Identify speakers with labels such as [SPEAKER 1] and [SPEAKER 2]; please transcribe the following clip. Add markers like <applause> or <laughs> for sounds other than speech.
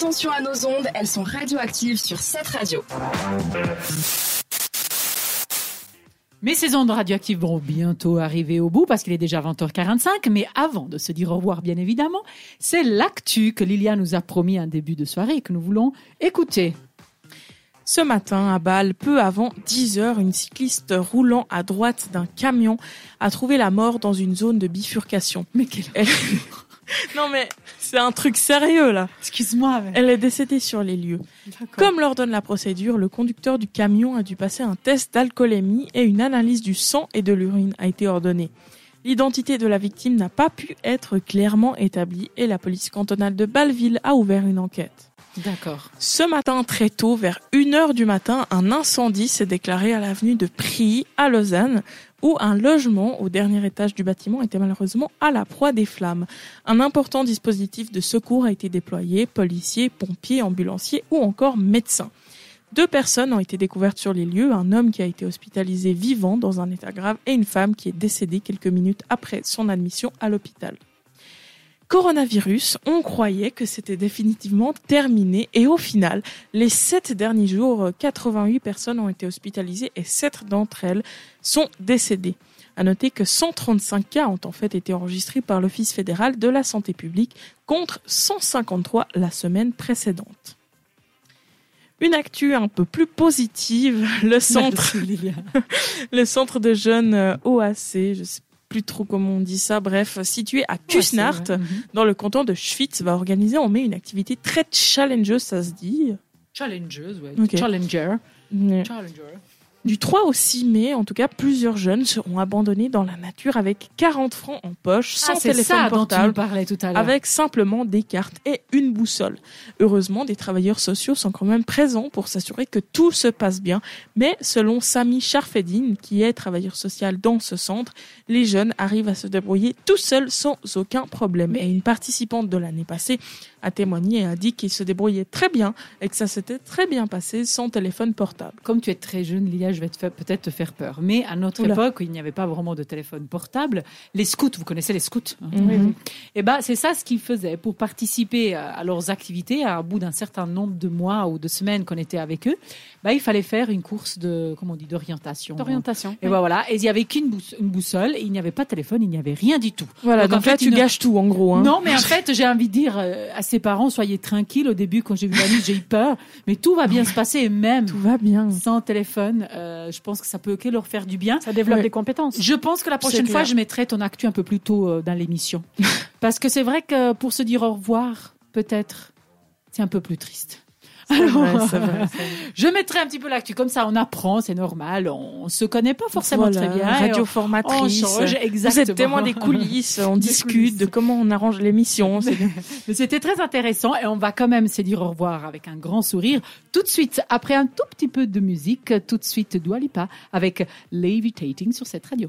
[SPEAKER 1] attention à nos ondes, elles sont radioactives sur cette radio.
[SPEAKER 2] Mes saisons de radioactives vont bientôt arriver au bout parce qu'il est déjà 20h45. Mais avant de se dire au revoir, bien évidemment, c'est l'actu que Lilia nous a promis un début de soirée et que nous voulons écouter.
[SPEAKER 3] Ce matin, à Bâle, peu avant 10 heures, une cycliste roulant à droite d'un camion a trouvé la mort dans une zone de bifurcation.
[SPEAKER 2] Mais quelle...
[SPEAKER 3] Elle... <laughs> non mais c'est un truc sérieux là.
[SPEAKER 2] Excuse-moi. Mais...
[SPEAKER 3] Elle est décédée sur les lieux. Comme l'ordonne la procédure, le conducteur du camion a dû passer un test d'alcoolémie et une analyse du sang et de l'urine a été ordonnée. L'identité de la victime n'a pas pu être clairement établie et la police cantonale de Bâle-Ville a ouvert une enquête.
[SPEAKER 2] D'accord.
[SPEAKER 3] Ce matin, très tôt, vers 1h du matin, un incendie s'est déclaré à l'avenue de Prilly, à Lausanne, où un logement au dernier étage du bâtiment était malheureusement à la proie des flammes. Un important dispositif de secours a été déployé, policiers, pompiers, ambulanciers ou encore médecins. Deux personnes ont été découvertes sur les lieux, un homme qui a été hospitalisé vivant dans un état grave et une femme qui est décédée quelques minutes après son admission à l'hôpital coronavirus, on croyait que c'était définitivement terminé et au final, les sept derniers jours, 88 personnes ont été hospitalisées et sept d'entre elles sont décédées. À noter que 135 cas ont en fait été enregistrés par l'Office fédéral de la santé publique contre 153 la semaine précédente. Une actu un peu plus positive, le centre, <laughs> le centre de jeunes OAC, je sais plus trop comment on dit ça, bref, situé à Kusnacht,
[SPEAKER 2] ouais,
[SPEAKER 3] dans le canton de Schwyz, va organiser en mai une activité très challengeuse, ça se dit.
[SPEAKER 2] Challengeuse, ouais. Challenger. Challenger.
[SPEAKER 3] Du 3 au 6 mai, en tout cas, plusieurs jeunes seront abandonnés dans la nature avec 40 francs en poche, sans
[SPEAKER 2] Ah,
[SPEAKER 3] téléphone
[SPEAKER 2] ça dont tu
[SPEAKER 3] portable,
[SPEAKER 2] nous parlais tout à
[SPEAKER 3] avec simplement des cartes et une boussole. Heureusement, des travailleurs sociaux sont quand même présents pour s'assurer que tout se passe bien. Mais selon Sami Charfedine, qui est travailleur social dans ce centre, les jeunes arrivent à se débrouiller tout seuls sans aucun problème. Et une participante de l'année passée a témoigné et a dit qu'il se débrouillait très bien et que ça s'était très bien passé sans téléphone portable.
[SPEAKER 2] Comme tu es très jeune, Lia, je vais peut-être te faire peur. Mais à notre
[SPEAKER 3] Oula.
[SPEAKER 2] époque, il n'y avait pas vraiment de téléphone portable, les scouts, vous connaissez les scouts hein
[SPEAKER 3] Mhm.
[SPEAKER 2] Eh ben, c'est ça ce qu'ils faisaient pour participer à leurs activités. À bout d'un certain nombre de mois ou de semaines qu'on était avec eux, bah, il fallait faire une course de, comment on dit, d'orientation.
[SPEAKER 4] D'orientation.
[SPEAKER 2] Et ben voilà. Et il n'y avait qu'une bouss- une boussole, et il n'y avait pas de téléphone, il n'y avait rien du tout.
[SPEAKER 3] Voilà,
[SPEAKER 2] Donc,
[SPEAKER 3] donc,
[SPEAKER 2] en fait,
[SPEAKER 3] là, tu
[SPEAKER 2] une-
[SPEAKER 3] gâches tout, en gros. Hein.
[SPEAKER 2] Non, mais en fait, j'ai envie de dire euh, à ses parents, soyez tranquilles. Au début, quand j'ai vu la nuit, j'ai eu peur. Mais tout va bien se passer. Et même
[SPEAKER 3] Tout va bien.
[SPEAKER 2] sans téléphone, euh, je pense que ça peut que leur faire du bien.
[SPEAKER 4] Ça développe
[SPEAKER 3] Ouais.
[SPEAKER 4] des compétences.
[SPEAKER 2] Je pense que la prochaine fois, je mettrai ton actu un peu plus tôt euh, dans l'émission. <laughs> Parce que c'est vrai que pour se dire au revoir, peut-être, c'est un peu plus triste. Alors,
[SPEAKER 3] vrai, c'est vrai, <laughs> c'est vrai.
[SPEAKER 2] Je mettrai un petit peu l'actu comme ça, on apprend, c'est normal, on se connaît pas forcément
[SPEAKER 3] Voilà,
[SPEAKER 2] très bien.
[SPEAKER 3] Radio formatrice.
[SPEAKER 2] on change,
[SPEAKER 3] Vous
[SPEAKER 2] exactement.
[SPEAKER 3] êtes témoin des coulisses, on <laughs>
[SPEAKER 2] Des
[SPEAKER 3] discute
[SPEAKER 2] coulisses.
[SPEAKER 3] de comment on arrange l'émission. <laughs>
[SPEAKER 2] Mais c'était très intéressant et on va quand même se dire au revoir avec un grand sourire. Tout de suite, après un tout petit peu de musique, tout de suite Dua Lipa avec Levitating sur cette radio.